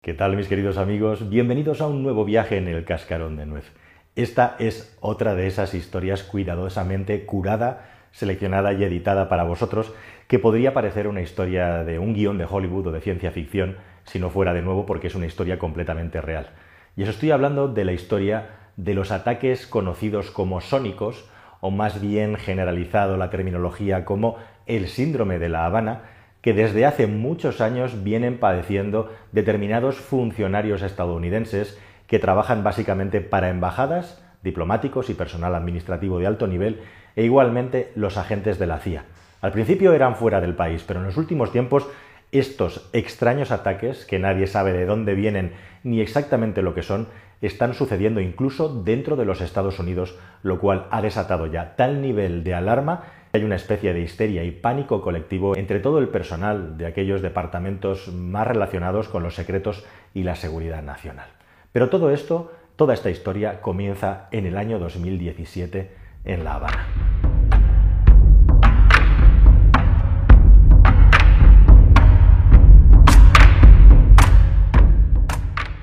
¿Qué tal mis queridos amigos? Bienvenidos a un nuevo viaje en el cascarón de nuez. Esta es otra de esas historias cuidadosamente curada, seleccionada y editada para vosotros, que podría parecer una historia de un guion de Hollywood o de ciencia ficción, si no fuera de nuevo porque es una historia completamente real. Y os estoy hablando de la historia de los ataques conocidos como sónicos, o más bien generalizado la terminología como el síndrome de La Habana, que desde hace muchos años vienen padeciendo determinados funcionarios estadounidenses que trabajan básicamente para embajadas, diplomáticos y personal administrativo de alto nivel, e igualmente los agentes de la CIA. Al principio eran fuera del país, pero en los últimos tiempos estos extraños ataques, que nadie sabe de dónde vienen ni exactamente lo que son, están sucediendo incluso dentro de los Estados Unidos, lo cual ha desatado ya tal nivel de alarma hay una especie de histeria y pánico colectivo entre todo el personal de aquellos departamentos más relacionados con los secretos y la seguridad nacional. Pero todo esto, toda esta historia comienza en el año 2017 en La Habana.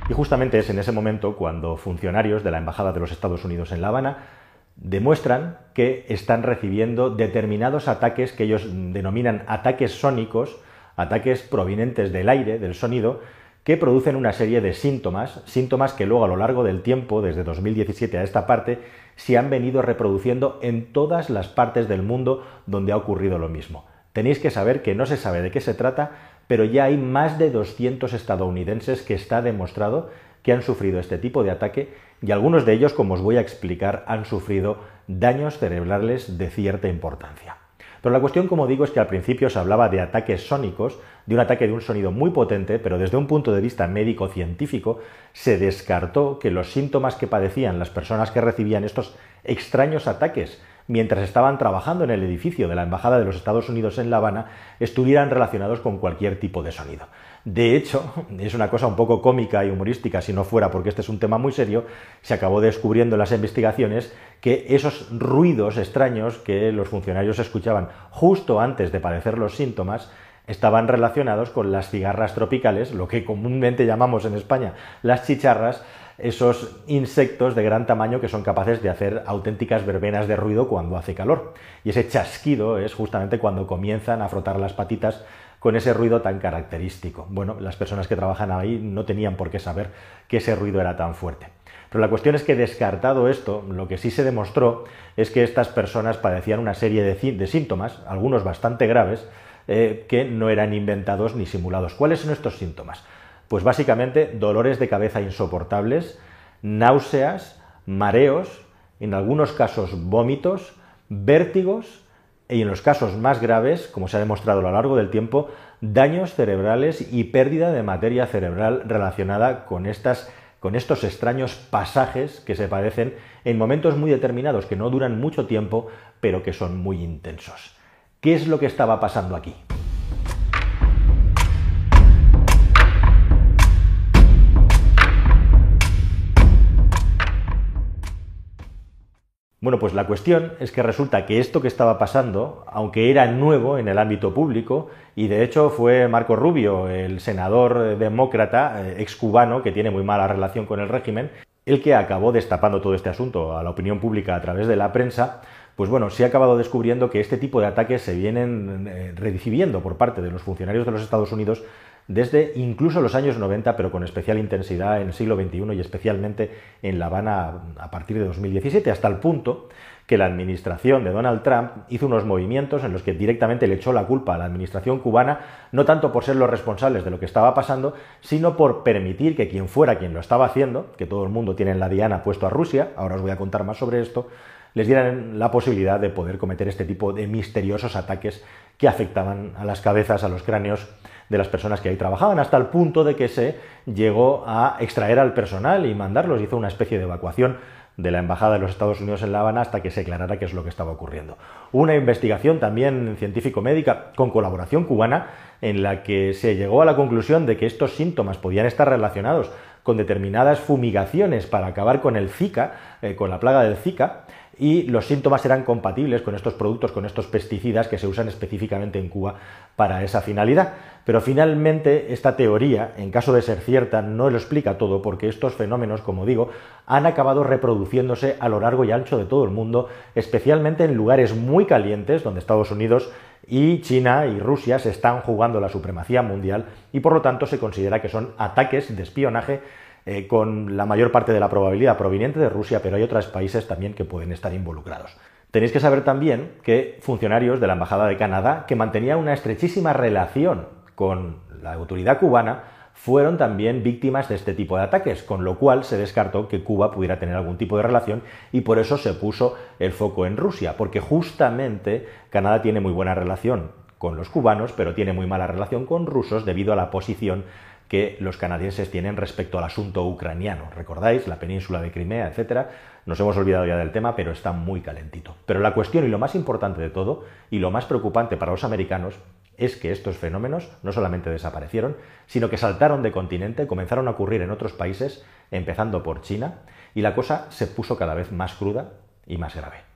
Y justamente es en ese momento cuando funcionarios de la Embajada de los Estados Unidos en La Habana demuestran que están recibiendo determinados ataques que ellos denominan ataques sónicos, ataques provenientes del aire, del sonido, que producen una serie de síntomas, síntomas que luego a lo largo del tiempo, desde 2017 a esta parte, se han venido reproduciendo en todas las partes del mundo donde ha ocurrido lo mismo. Tenéis que saber que no se sabe de qué se trata, pero ya hay más de 200 estadounidenses que está demostrado que han sufrido este tipo de ataque y algunos de ellos, como os voy a explicar, han sufrido daños cerebrales de cierta importancia. Pero la cuestión, como digo, es que al principio se hablaba de ataques sónicos, de un ataque de un sonido muy potente, pero desde un punto de vista médico-científico se descartó que los síntomas que padecían las personas que recibían estos extraños ataques mientras estaban trabajando en el edificio de la Embajada de los Estados Unidos en La Habana, estuvieran relacionados con cualquier tipo de sonido. De hecho, es una cosa un poco cómica y humorística, si no fuera porque este es un tema muy serio, se acabó descubriendo en las investigaciones que esos ruidos extraños que los funcionarios escuchaban justo antes de padecer los síntomas, estaban relacionados con las cigarras tropicales, lo que comúnmente llamamos en España las chicharras, esos insectos de gran tamaño que son capaces de hacer auténticas verbenas de ruido cuando hace calor. Y ese chasquido es justamente cuando comienzan a frotar las patitas con ese ruido tan característico. Bueno, las personas que trabajan ahí no tenían por qué saber que ese ruido era tan fuerte. Pero la cuestión es que descartado esto, lo que sí se demostró es que estas personas padecían una serie de, síntomas, algunos bastante graves, eh, que no eran inventados ni simulados. ¿Cuáles son estos síntomas? Pues básicamente dolores de cabeza insoportables, náuseas, mareos, en algunos casos vómitos, vértigos y en los casos más graves, como se ha demostrado a lo largo del tiempo, daños cerebrales y pérdida de materia cerebral relacionada con, estas, con estos extraños pasajes que se padecen en momentos muy determinados que no duran mucho tiempo, pero que son muy intensos. ¿Qué es lo que estaba pasando aquí? Bueno, pues la cuestión es que resulta que esto que estaba pasando, aunque era nuevo en el ámbito público, y de hecho fue Marco Rubio, el senador demócrata eh, excubano, que tiene muy mala relación con el régimen, el que acabó destapando todo este asunto a la opinión pública a través de la prensa, pues bueno, se ha acabado descubriendo que este tipo de ataques se vienen eh, recibiendo por parte de los funcionarios de los Estados Unidos desde incluso los años 90, pero con especial intensidad en el siglo XXI y especialmente en La Habana a partir de 2017, hasta el punto que la administración de Donald Trump hizo unos movimientos en los que directamente le echó la culpa a la administración cubana, no tanto por ser los responsables de lo que estaba pasando, sino por permitir que quien fuera quien lo estaba haciendo, que todo el mundo tiene en la diana puesto a Rusia, ahora os voy a contar más sobre esto, les dieran la posibilidad de poder cometer este tipo de misteriosos ataques que afectaban a las cabezas, a los cráneos de las personas que ahí trabajaban, hasta el punto de que se llegó a extraer al personal y mandarlos, hizo una especie de evacuación de la Embajada de los Estados Unidos en La Habana hasta que se aclarara qué es lo que estaba ocurriendo. Una investigación también científico-médica con colaboración cubana en la que se llegó a la conclusión de que estos síntomas podían estar relacionados con determinadas fumigaciones para acabar con el Zika, eh, con la plaga del Zika, y los síntomas eran compatibles con estos productos, con estos pesticidas que se usan específicamente en Cuba para esa finalidad. Pero finalmente esta teoría, en caso de ser cierta, no lo explica todo porque estos fenómenos, como digo, han acabado reproduciéndose a lo largo y ancho de todo el mundo, especialmente en lugares muy calientes donde Estados Unidos y China y Rusia se están jugando la supremacía mundial y por lo tanto se considera que son ataques de espionaje eh, con la mayor parte de la probabilidad proveniente de Rusia, pero hay otros países también que pueden estar involucrados. Tenéis que saber también que funcionarios de la Embajada de Canadá, que mantenía una estrechísima relación con la autoridad cubana, fueron también víctimas de este tipo de ataques, con lo cual se descartó que Cuba pudiera tener algún tipo de relación y por eso se puso el foco en Rusia, porque justamente Canadá tiene muy buena relación con los cubanos, pero tiene muy mala relación con rusos debido a la posición que los canadienses tienen respecto al asunto ucraniano. ¿Recordáis? La península de Crimea, etcétera. Nos hemos olvidado ya del tema, pero está muy calentito. Pero la cuestión y lo más importante de todo, y lo más preocupante para los americanos, es que estos fenómenos no solamente desaparecieron, sino que saltaron de continente, comenzaron a ocurrir en otros países, empezando por China, y la cosa se puso cada vez más cruda y más grave.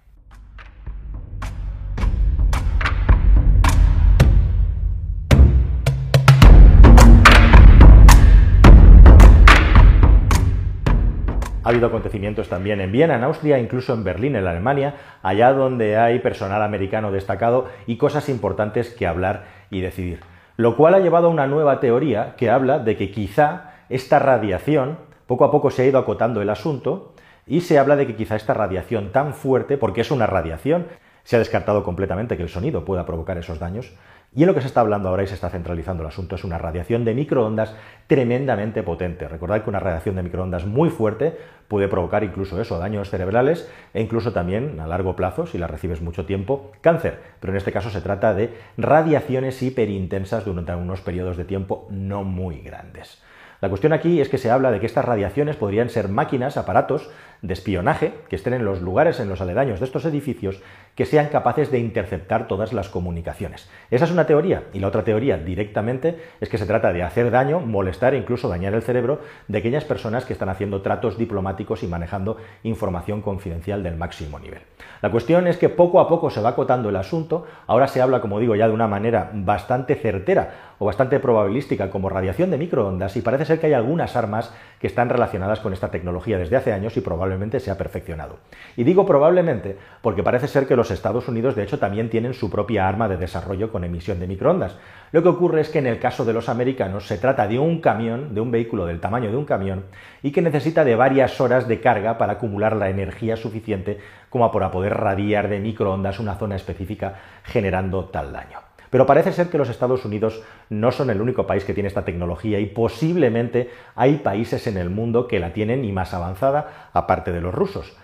Ha habido acontecimientos también en Viena, en Austria, incluso en Berlín, en Alemania, allá donde hay personal americano destacado y cosas importantes que hablar y decidir. Lo cual ha llevado a una nueva teoría que habla de que quizá esta radiación, poco a poco se ha ido acotando el asunto, y se habla de que quizá esta radiación tan fuerte, porque es una radiación, se ha descartado completamente que el sonido pueda provocar esos daños, y en lo que se está hablando ahora y se está centralizando el asunto es una radiación de microondas tremendamente potente. Recordad que una radiación de microondas muy fuerte puede provocar incluso eso, daños cerebrales e incluso también a largo plazo, si la recibes mucho tiempo, cáncer. Pero en este caso se trata de radiaciones hiperintensas durante unos periodos de tiempo no muy grandes. La cuestión aquí es que se habla de que estas radiaciones podrían ser máquinas, aparatos de espionaje que estén en los lugares, en los aledaños de estos edificios, que sean capaces de interceptar todas las comunicaciones. Esa es una teoría. Y la otra teoría directamente es que se trata de hacer daño, molestar e incluso dañar el cerebro de aquellas personas que están haciendo tratos diplomáticos y manejando información confidencial del máximo nivel. La cuestión es que poco a poco se va acotando el asunto. Ahora se habla, como digo, ya de una manera bastante certera o bastante probabilística como radiación de microondas y parece ser que hay algunas armas que están relacionadas con esta tecnología desde hace años y probablemente se ha perfeccionado. Y digo probablemente porque parece ser que los Estados Unidos de hecho también tienen su propia arma de desarrollo con emisión de microondas. Lo que ocurre es que en el caso de los americanos se trata de un camión, de un vehículo del tamaño de un camión y que necesita de varias horas de carga para acumular la energía suficiente como para poder radiar de microondas una zona específica generando tal daño. Pero parece ser que los Estados Unidos no son el único país que tiene esta tecnología y posiblemente hay países en el mundo que la tienen y más avanzada, aparte de los rusos.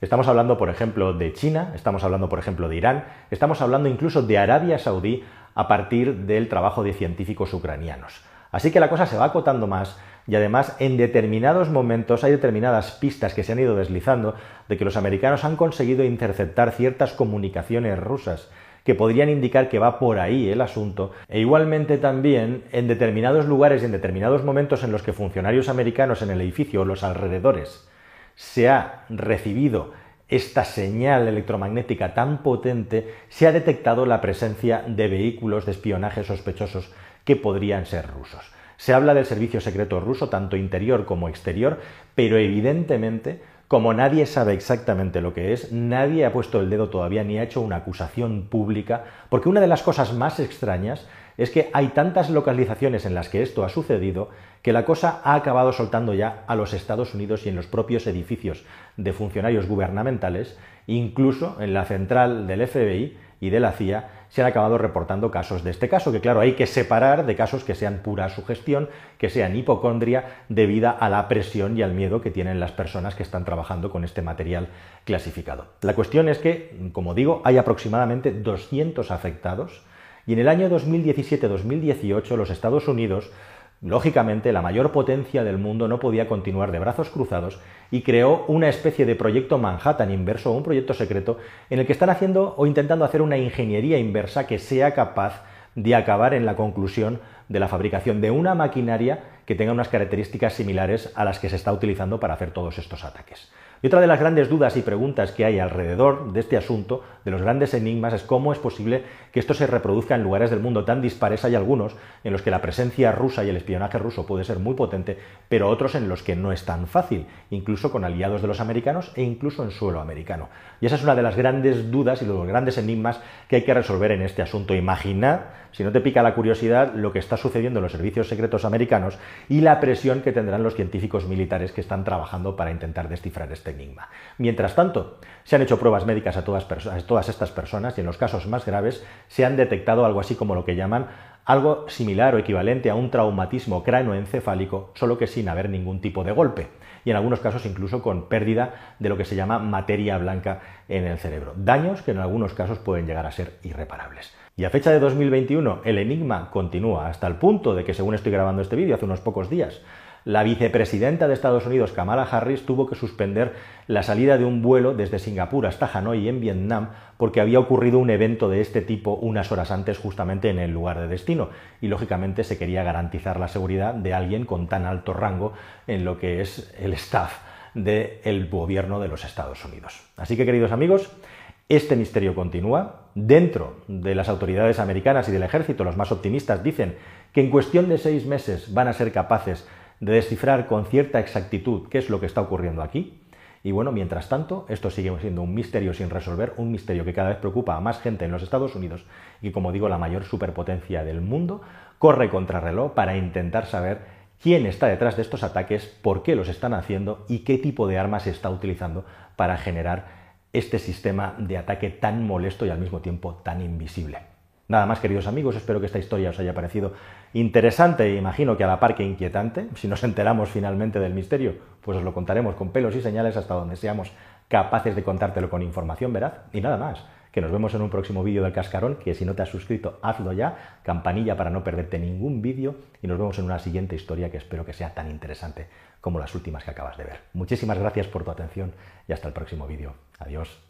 Estamos hablando, por ejemplo, de China, estamos hablando, por ejemplo, de Irán, estamos hablando incluso de Arabia Saudí a partir del trabajo de científicos ucranianos. Así que la cosa se va acotando más y además en determinados momentos hay determinadas pistas que se han ido deslizando de que los americanos han conseguido interceptar ciertas comunicaciones rusas que podrían indicar que va por ahí el asunto, e igualmente también en determinados lugares y en determinados momentos en los que funcionarios americanos en el edificio o los alrededores se ha recibido esta señal electromagnética tan potente, se ha detectado la presencia de vehículos de espionaje sospechosos que podrían ser rusos. Se habla del servicio secreto ruso, tanto interior como exterior, pero evidentemente como nadie sabe exactamente lo que es, nadie ha puesto el dedo todavía ni ha hecho una acusación pública, porque una de las cosas más extrañas es que hay tantas localizaciones en las que esto ha sucedido que la cosa ha acabado soltando ya a los Estados Unidos y en los propios edificios de funcionarios gubernamentales, incluso en la central del FBI y de la CIA, se han acabado reportando casos de este caso, que claro, hay que separar de casos que sean pura sugestión, que sean hipocondria debida a la presión y al miedo que tienen las personas que están trabajando con este material clasificado. La cuestión es que, como digo, hay aproximadamente 200 afectados y en el año 2017-2018 los Estados Unidos Lógicamente, la mayor potencia del mundo no podía continuar de brazos cruzados y creó una especie de proyecto Manhattan inverso un proyecto secreto en el que están haciendo o intentando hacer una ingeniería inversa que sea capaz de acabar en la conclusión de la fabricación de una maquinaria que tengan unas características similares a las que se está utilizando para hacer todos estos ataques. Y otra de las grandes dudas y preguntas que hay alrededor de este asunto, de los grandes enigmas, es cómo es posible que esto se reproduzca en lugares del mundo tan dispares. Hay algunos en los que la presencia rusa y el espionaje ruso puede ser muy potente, pero otros en los que no es tan fácil, incluso con aliados de los americanos e incluso en suelo americano. Y esa es una de las grandes dudas y los grandes enigmas que hay que resolver en este asunto. Imagina, si no te pica la curiosidad, lo que está sucediendo en los servicios secretos americanos y la presión que tendrán los científicos militares que están trabajando para intentar descifrar este enigma. Mientras tanto, se han hecho pruebas médicas a todas, a todas estas personas y en los casos más graves se han detectado algo así como lo que llaman algo similar o equivalente a un traumatismo cranoencefálico, solo que sin haber ningún tipo de golpe, y en algunos casos incluso con pérdida de lo que se llama materia blanca en el cerebro. Daños que en algunos casos pueden llegar a ser irreparables. Y a fecha de 2021, el enigma continúa hasta el punto de que, según estoy grabando este vídeo hace unos pocos días, la vicepresidenta de Estados Unidos, Kamala Harris, tuvo que suspender la salida de un vuelo desde Singapur hasta Hanoi en Vietnam porque había ocurrido un evento de este tipo unas horas antes justamente en el lugar de destino y lógicamente se quería garantizar la seguridad de alguien con tan alto rango en lo que es el staff del gobierno de los Estados Unidos. Así que queridos amigos, este misterio continúa. Dentro de las autoridades americanas y del ejército, los más optimistas dicen que en cuestión de seis meses van a ser capaces de descifrar con cierta exactitud qué es lo que está ocurriendo aquí. Y bueno, mientras tanto, esto sigue siendo un misterio sin resolver, un misterio que cada vez preocupa a más gente en los Estados Unidos y, como digo, la mayor superpotencia del mundo corre contra reloj para intentar saber quién está detrás de estos ataques, por qué los están haciendo y qué tipo de armas se está utilizando para generar este sistema de ataque tan molesto y al mismo tiempo tan invisible. Nada más, queridos amigos, espero que esta historia os haya parecido interesante e imagino que a la par que inquietante. Si nos enteramos finalmente del misterio, pues os lo contaremos con pelos y señales hasta donde seamos capaces de contártelo con información veraz. Y nada más, que nos vemos en un próximo vídeo del cascarón, que si no te has suscrito, hazlo ya, campanilla para no perderte ningún vídeo y nos vemos en una siguiente historia que espero que sea tan interesante como las últimas que acabas de ver. Muchísimas gracias por tu atención y hasta el próximo vídeo. Adiós.